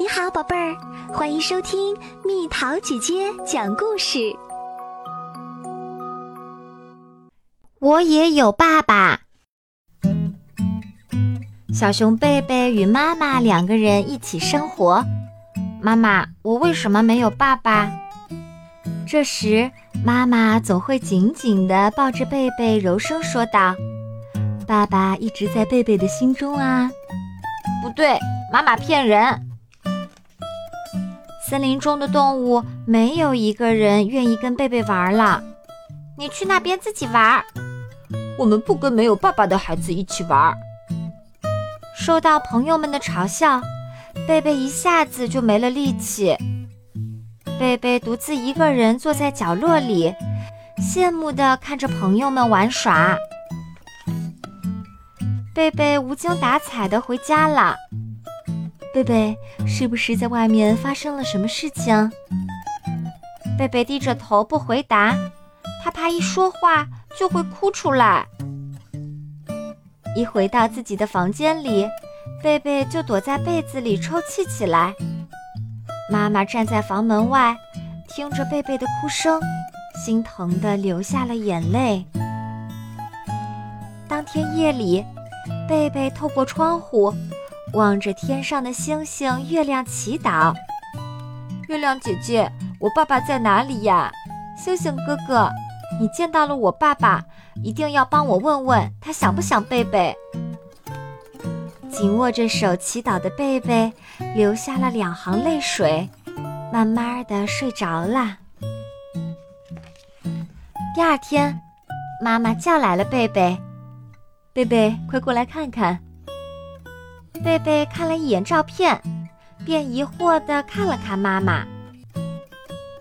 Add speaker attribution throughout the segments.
Speaker 1: 你好，宝贝儿，欢迎收听蜜桃姐姐讲故事。
Speaker 2: 我也有爸爸。小熊贝贝与妈妈两个人一起生活。妈妈，我为什么没有爸爸？这时，妈妈总会紧紧地抱着贝贝，柔声说道：“爸爸一直在贝贝的心中啊。”不对，妈妈骗人。森林中的动物没有一个人愿意跟贝贝玩了。你去那边自己玩。我们不跟没有爸爸的孩子一起玩。受到朋友们的嘲笑，贝贝一下子就没了力气。贝贝独自一个人坐在角落里，羡慕地看着朋友们玩耍。贝贝无精打采地回家了。贝贝，是不是在外面发生了什么事情？贝贝低着头不回答，他怕一说话就会哭出来。一回到自己的房间里，贝贝就躲在被子里抽泣起来。妈妈站在房门外，听着贝贝的哭声，心疼的流下了眼泪。当天夜里，贝贝透过窗户。望着天上的星星、月亮祈祷。月亮姐姐，我爸爸在哪里呀？星星哥哥，你见到了我爸爸，一定要帮我问问他想不想贝贝。紧握着手祈祷的贝贝流下了两行泪水，慢慢的睡着了。第二天，妈妈叫来了贝贝，贝贝，快过来看看。贝贝看了一眼照片，便疑惑地看了看妈妈。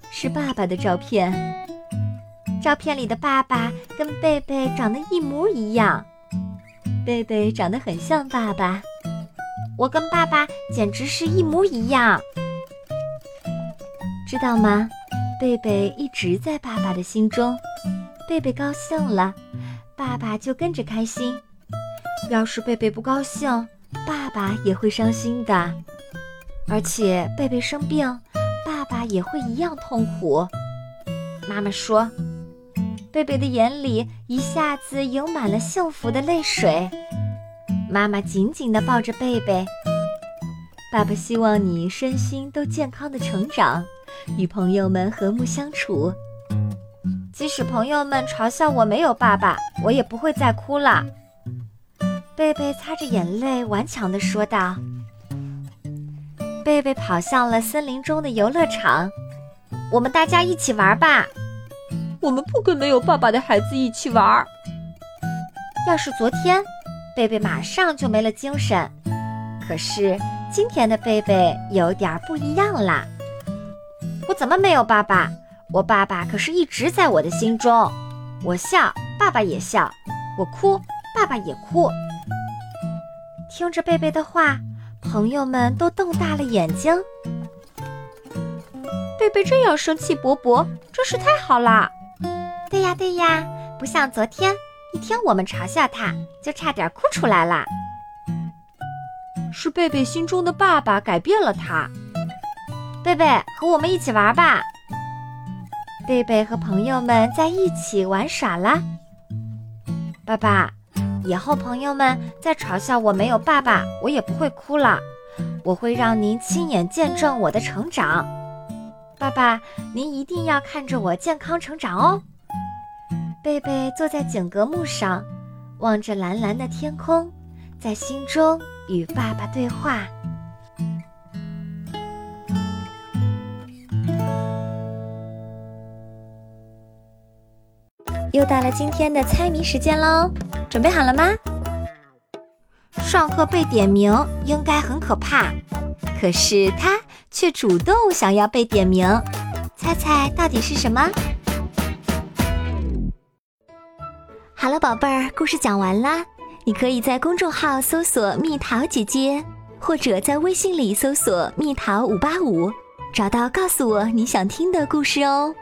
Speaker 2: 是爸爸的照片，照片里的爸爸跟贝贝长得一模一样，贝贝长得很像爸爸，我跟爸爸简直是一模一样。知道吗？贝贝一直在爸爸的心中，贝贝高兴了，爸爸就跟着开心；要是贝贝不高兴，爸爸也会伤心的，而且贝贝生病，爸爸也会一样痛苦。妈妈说，贝贝的眼里一下子盈满了幸福的泪水。妈妈紧紧地抱着贝贝，爸爸希望你身心都健康的成长，与朋友们和睦相处。即使朋友们嘲笑我没有爸爸，我也不会再哭了。贝贝擦着眼泪，顽强地说道：“贝贝跑向了森林中的游乐场，我们大家一起玩吧。
Speaker 3: 我们不跟没有爸爸的孩子一起玩。
Speaker 2: 要是昨天，贝贝马上就没了精神。可是今天的贝贝有点不一样啦。我怎么没有爸爸？我爸爸可是一直在我的心中。我笑，爸爸也笑；我哭，爸爸也哭。”听着贝贝的话，朋友们都瞪大了眼睛。
Speaker 3: 贝贝这样生气勃勃，真是太好啦！
Speaker 2: 对呀对呀，不像昨天，一听我们嘲笑他，就差点哭出来了。
Speaker 3: 是贝贝心中的爸爸改变了他。
Speaker 2: 贝贝，和我们一起玩吧。贝贝和朋友们在一起玩耍啦。爸爸。以后朋友们再嘲笑我没有爸爸，我也不会哭了。我会让您亲眼见证我的成长。爸爸，您一定要看着我健康成长哦。贝贝坐在景阁木上，望着蓝蓝的天空，在心中与爸爸对话。又到了今天的猜谜时间喽！准备好了吗？上课被点名应该很可怕，可是他却主动想要被点名，猜猜到底是什么？
Speaker 1: 好了，宝贝儿，故事讲完啦。你可以在公众号搜索“蜜桃姐姐”，或者在微信里搜索“蜜桃五八五”，找到告诉我你想听的故事哦。